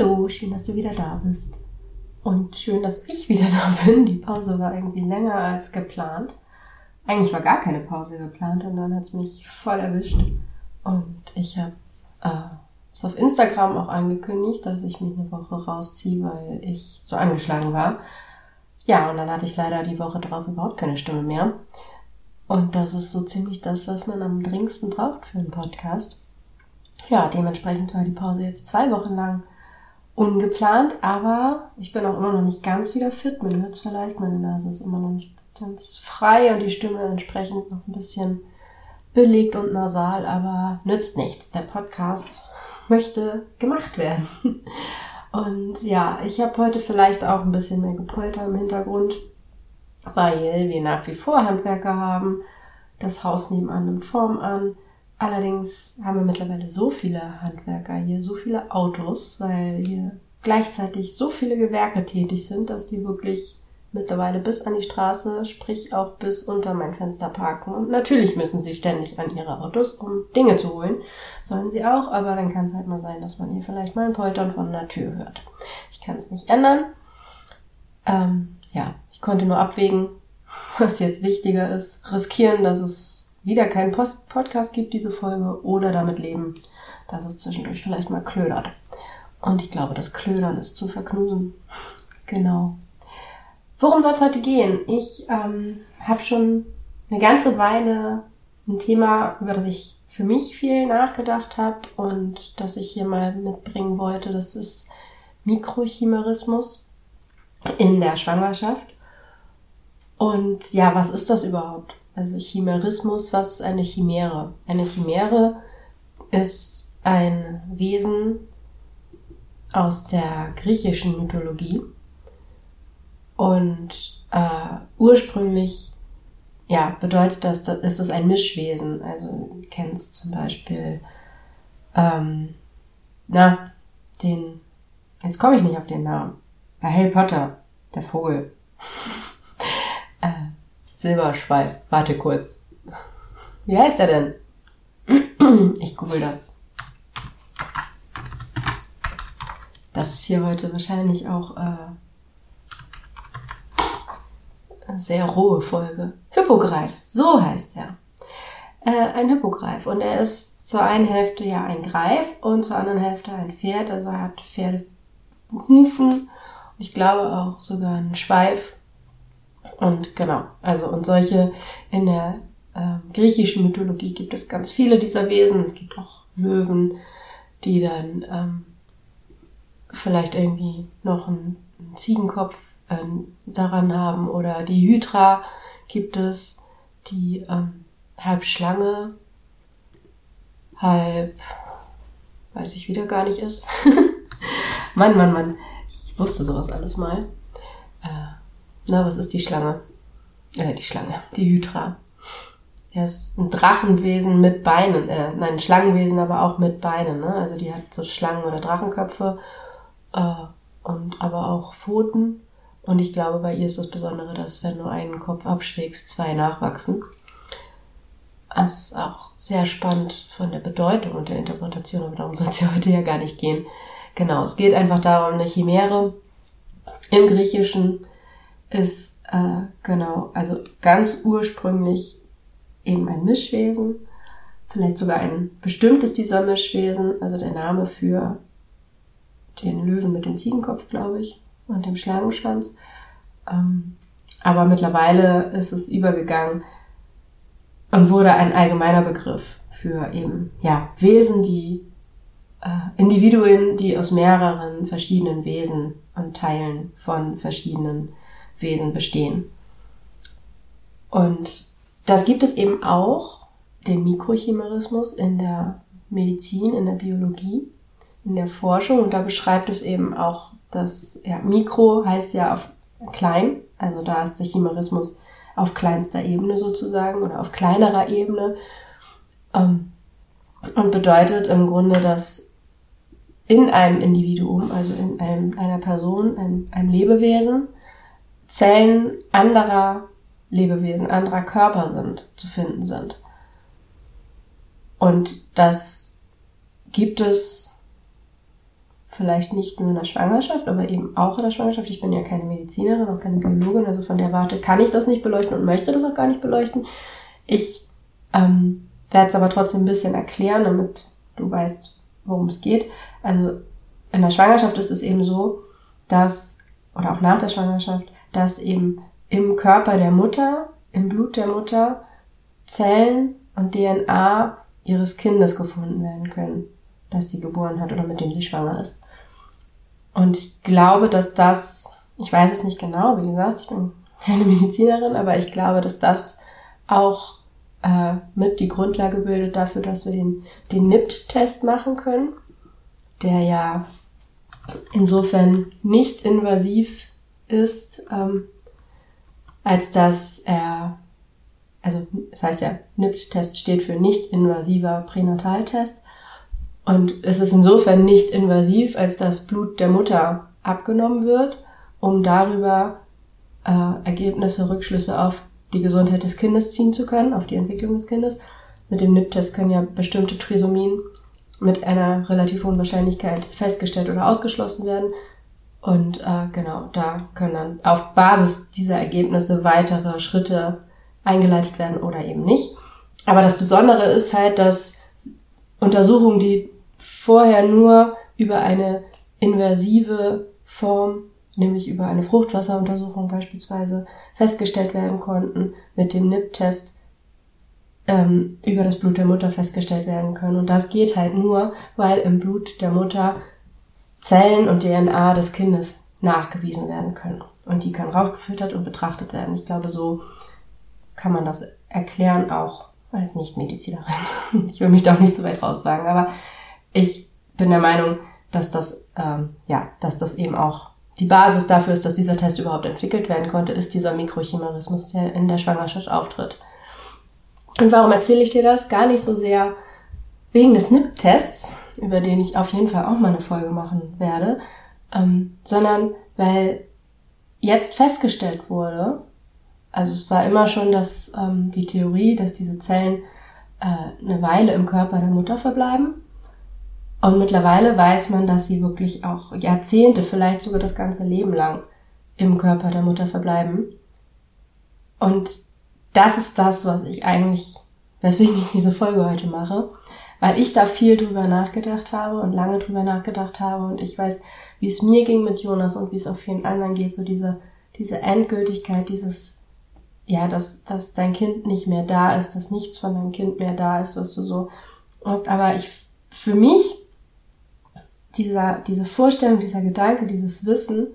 Hallo, schön, dass du wieder da bist. Und schön, dass ich wieder da bin. Die Pause war irgendwie länger als geplant. Eigentlich war gar keine Pause geplant und dann hat es mich voll erwischt. Und ich habe äh, es auf Instagram auch angekündigt, dass ich mich eine Woche rausziehe, weil ich so angeschlagen war. Ja, und dann hatte ich leider die Woche drauf überhaupt keine Stimme mehr. Und das ist so ziemlich das, was man am dringendsten braucht für einen Podcast. Ja, dementsprechend war die Pause jetzt zwei Wochen lang ungeplant, aber ich bin auch immer noch nicht ganz wieder fit. Man hört es vielleicht, meine Nase ist immer noch nicht ganz frei und die Stimme entsprechend noch ein bisschen belegt und nasal, aber nützt nichts. Der Podcast möchte gemacht werden. Und ja, ich habe heute vielleicht auch ein bisschen mehr Gepolter im Hintergrund, weil wir nach wie vor Handwerker haben. Das Haus nebenan nimmt Form an. Allerdings haben wir mittlerweile so viele Handwerker hier, so viele Autos, weil hier gleichzeitig so viele Gewerke tätig sind, dass die wirklich mittlerweile bis an die Straße, sprich auch bis unter mein Fenster parken. Und natürlich müssen sie ständig an ihre Autos, um Dinge zu holen. Sollen sie auch, aber dann kann es halt mal sein, dass man hier vielleicht mal ein Poltern von einer Tür hört. Ich kann es nicht ändern. Ähm, ja, ich konnte nur abwägen, was jetzt wichtiger ist. Riskieren, dass es wieder keinen Post Podcast gibt, diese Folge, oder damit leben, dass es zwischendurch vielleicht mal klödert. Und ich glaube, das Klödern ist zu verknusen. Genau. Worum soll es heute gehen? Ich ähm, habe schon eine ganze Weile ein Thema, über das ich für mich viel nachgedacht habe und das ich hier mal mitbringen wollte. Das ist Mikrochimerismus in der Schwangerschaft. Und ja, was ist das überhaupt? Also Chimerismus, was ist eine Chimäre? Eine Chimäre ist ein Wesen aus der griechischen Mythologie und äh, ursprünglich ja, bedeutet das, da ist es ein Mischwesen. Also du kennst zum Beispiel ähm, na, den, jetzt komme ich nicht auf den Namen. Bei Harry Potter, der Vogel. Silberschweif. Warte kurz. Wie heißt er denn? Ich google das. Das ist hier heute wahrscheinlich auch äh, eine sehr rohe Folge. Hippogreif, so heißt er. Äh, ein Hippogreif. Und er ist zur einen Hälfte ja ein Greif und zur anderen Hälfte ein Pferd. Also er hat Pferdehufen ich glaube auch sogar einen Schweif und genau, also und solche in der äh, griechischen Mythologie gibt es ganz viele dieser Wesen. Es gibt auch Löwen, die dann ähm, vielleicht irgendwie noch einen, einen Ziegenkopf äh, daran haben oder die Hydra gibt es, die ähm, halb Schlange, halb, weiß ich wieder gar nicht ist. Mann, Mann, Mann, ich wusste sowas alles mal. Äh, na, was ist die Schlange? Äh, die Schlange, die Hydra. Er ist ein Drachenwesen mit Beinen, äh, nein, ein Schlangenwesen, aber auch mit Beinen, ne? Also die hat so Schlangen- oder Drachenköpfe äh, und aber auch Pfoten. Und ich glaube, bei ihr ist das Besondere, dass wenn du einen Kopf abschlägst, zwei nachwachsen. Das ist auch sehr spannend von der Bedeutung und der Interpretation, aber darum soll es ja heute ja gar nicht gehen. Genau, es geht einfach darum, eine Chimäre im Griechischen ist äh, genau, also ganz ursprünglich eben ein Mischwesen, vielleicht sogar ein bestimmtes dieser Mischwesen, also der Name für den Löwen mit dem Ziegenkopf, glaube ich, und dem Schlangenschwanz. Ähm, aber mittlerweile ist es übergegangen und wurde ein allgemeiner Begriff für eben ja Wesen, die äh, Individuen, die aus mehreren verschiedenen Wesen und Teilen von verschiedenen Wesen bestehen. Und das gibt es eben auch, den Mikrochimerismus in der Medizin, in der Biologie, in der Forschung. Und da beschreibt es eben auch, dass ja, Mikro heißt ja auf klein, also da ist der Chimerismus auf kleinster Ebene sozusagen oder auf kleinerer Ebene. Ähm, und bedeutet im Grunde, dass in einem Individuum, also in einem, einer Person, einem, einem Lebewesen, Zellen anderer Lebewesen, anderer Körper sind, zu finden sind. Und das gibt es vielleicht nicht nur in der Schwangerschaft, aber eben auch in der Schwangerschaft. Ich bin ja keine Medizinerin, auch keine Biologin, also von der Warte kann ich das nicht beleuchten und möchte das auch gar nicht beleuchten. Ich ähm, werde es aber trotzdem ein bisschen erklären, damit du weißt, worum es geht. Also in der Schwangerschaft ist es eben so, dass, oder auch nach der Schwangerschaft, dass eben im Körper der Mutter, im Blut der Mutter, Zellen und DNA ihres Kindes gefunden werden können, das sie geboren hat oder mit dem sie schwanger ist. Und ich glaube, dass das, ich weiß es nicht genau, wie gesagt, ich bin keine Medizinerin, aber ich glaube, dass das auch äh, mit die Grundlage bildet dafür, dass wir den, den NIPT-Test machen können, der ja insofern nicht invasiv ist, ähm, als dass er, also das heißt ja, NIPT-Test steht für nicht-invasiver Pränataltest. Und es ist insofern nicht invasiv, als dass Blut der Mutter abgenommen wird, um darüber äh, Ergebnisse, Rückschlüsse auf die Gesundheit des Kindes ziehen zu können, auf die Entwicklung des Kindes. Mit dem NIP-Test können ja bestimmte Trisomien mit einer relativ hohen Wahrscheinlichkeit festgestellt oder ausgeschlossen werden. Und äh, genau, da können dann auf Basis dieser Ergebnisse weitere Schritte eingeleitet werden oder eben nicht. Aber das Besondere ist halt, dass Untersuchungen, die vorher nur über eine inversive Form nämlich über eine Fruchtwasseruntersuchung beispielsweise festgestellt werden konnten, mit dem NIP-Test ähm, über das Blut der Mutter festgestellt werden können. Und das geht halt nur, weil im Blut der Mutter Zellen und DNA des Kindes nachgewiesen werden können. Und die können rausgefiltert und betrachtet werden. Ich glaube, so kann man das erklären, auch als Nichtmedizinerin. Ich will mich da auch nicht so weit rauswagen, aber ich bin der Meinung, dass das, ähm, ja, dass das eben auch die Basis dafür ist, dass dieser Test überhaupt entwickelt werden konnte, ist dieser Mikrochimerismus, der in der Schwangerschaft auftritt. Und warum erzähle ich dir das? Gar nicht so sehr wegen des NIP-Tests, über den ich auf jeden Fall auch mal eine Folge machen werde, ähm, sondern weil jetzt festgestellt wurde, also es war immer schon dass ähm, die Theorie, dass diese Zellen äh, eine Weile im Körper der Mutter verbleiben und mittlerweile weiß man, dass sie wirklich auch Jahrzehnte, vielleicht sogar das ganze Leben lang im Körper der Mutter verbleiben. Und das ist das, was ich eigentlich, weswegen ich diese Folge heute mache, weil ich da viel drüber nachgedacht habe und lange drüber nachgedacht habe und ich weiß, wie es mir ging mit Jonas und wie es auch vielen anderen geht, so diese, diese Endgültigkeit, dieses, ja, dass, dass dein Kind nicht mehr da ist, dass nichts von deinem Kind mehr da ist, was du so hast. Aber ich, für mich dieser, diese Vorstellung, dieser Gedanke, dieses Wissen,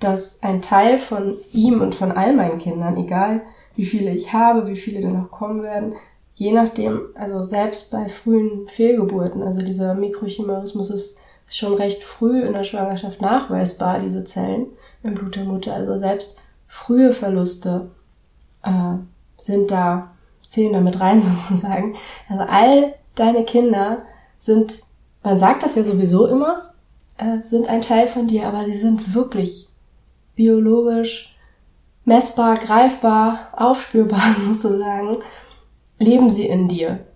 dass ein Teil von ihm und von all meinen Kindern, egal wie viele ich habe, wie viele dann noch kommen werden, je nachdem, also selbst bei frühen Fehlgeburten, also dieser Mikrochimerismus ist schon recht früh in der Schwangerschaft nachweisbar, diese Zellen im Blut der Mutter, also selbst frühe Verluste äh, sind da, zählen damit rein sozusagen. Also all deine Kinder sind man sagt das ja sowieso immer, äh, sind ein Teil von dir, aber sie sind wirklich biologisch messbar, greifbar, aufspürbar sozusagen, leben sie in dir.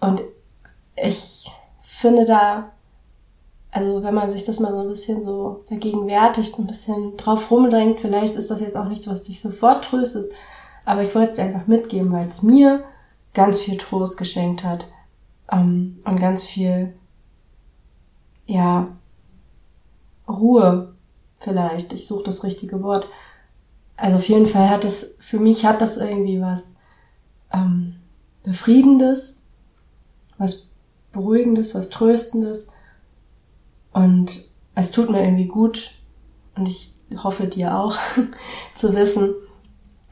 Und ich finde da, also wenn man sich das mal so ein bisschen so vergegenwärtigt, ein bisschen drauf rumdrängt, vielleicht ist das jetzt auch nichts, was dich sofort tröstet, aber ich wollte es dir einfach mitgeben, weil es mir ganz viel Trost geschenkt hat, ähm, und ganz viel, ja, Ruhe vielleicht. Ich suche das richtige Wort. Also auf jeden Fall hat es, für mich hat das irgendwie was ähm, Befriedendes, was Beruhigendes, was Tröstendes. Und es tut mir irgendwie gut und ich hoffe dir auch zu wissen,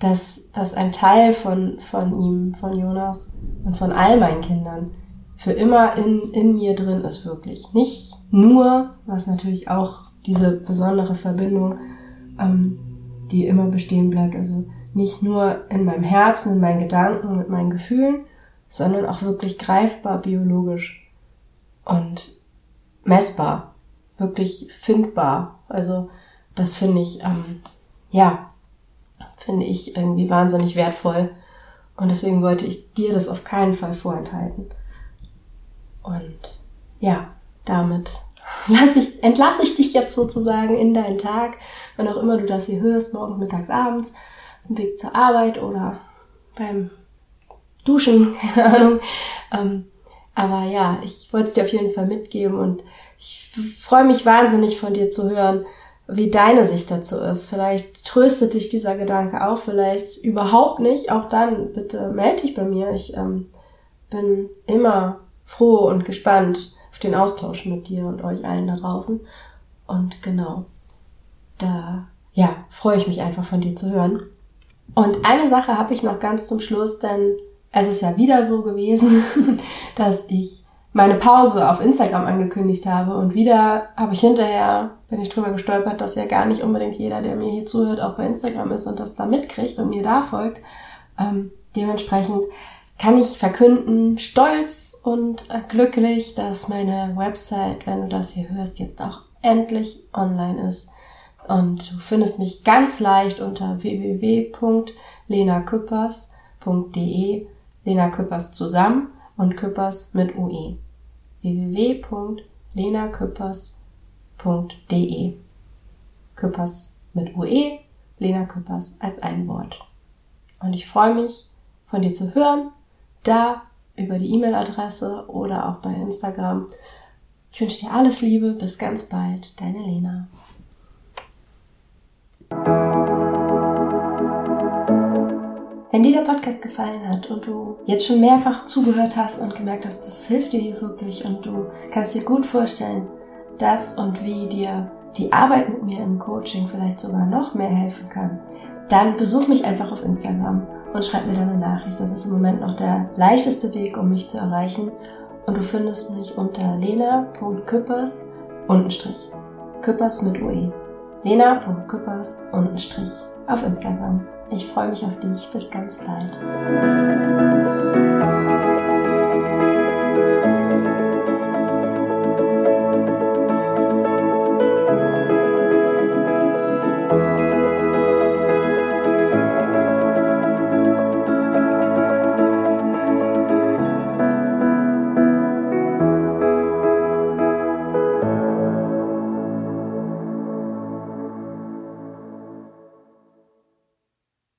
dass, dass ein Teil von, von ihm, von Jonas und von all meinen Kindern für immer in, in mir drin ist wirklich. Nicht nur, was natürlich auch diese besondere Verbindung, ähm, die immer bestehen bleibt, also nicht nur in meinem Herzen, in meinen Gedanken, mit meinen Gefühlen, sondern auch wirklich greifbar biologisch und messbar, wirklich findbar. Also das finde ich, ähm, ja, finde ich irgendwie wahnsinnig wertvoll. Und deswegen wollte ich dir das auf keinen Fall vorenthalten. Und ja, damit lass ich, entlasse ich dich jetzt sozusagen in deinen Tag, wann auch immer du das hier hörst, morgen, mittags, abends, im Weg zur Arbeit oder beim Duschen, keine Ahnung. Ähm, aber ja, ich wollte es dir auf jeden Fall mitgeben und ich freue mich wahnsinnig von dir zu hören, wie deine Sicht dazu ist. Vielleicht tröstet dich dieser Gedanke auch, vielleicht überhaupt nicht. Auch dann bitte melde dich bei mir. Ich ähm, bin immer froh und gespannt auf den Austausch mit dir und euch allen da draußen. Und genau, da ja, freue ich mich einfach von dir zu hören. Und eine Sache habe ich noch ganz zum Schluss, denn es ist ja wieder so gewesen, dass ich meine Pause auf Instagram angekündigt habe und wieder habe ich hinterher, bin ich drüber gestolpert, dass ja gar nicht unbedingt jeder, der mir hier zuhört, auch bei Instagram ist und das da mitkriegt und mir da folgt. Ähm, dementsprechend kann ich verkünden, stolz und äh, glücklich, dass meine Website, wenn du das hier hörst, jetzt auch endlich online ist. Und du findest mich ganz leicht unter www.lenaküppers.de Lena Küppers zusammen und Küppers mit UE. www.lenaküppers.de Küppers mit UE, Lena Küppers als ein Wort. Und ich freue mich, von dir zu hören, da über die E-Mail-Adresse oder auch bei Instagram. Ich wünsche dir alles Liebe, bis ganz bald, deine Lena. Wenn dir der Podcast gefallen hat und du jetzt schon mehrfach zugehört hast und gemerkt hast, das hilft dir hier wirklich und du kannst dir gut vorstellen, dass und wie dir die Arbeit mit mir im Coaching vielleicht sogar noch mehr helfen kann, dann besuch mich einfach auf Instagram und schreib mir deine Nachricht. Das ist im Moment noch der leichteste Weg, um mich zu erreichen. Und du findest mich unter lena.küppers. Küppers mit UE. lena.küppers auf Instagram. Ich freue mich auf dich. Bis ganz bald.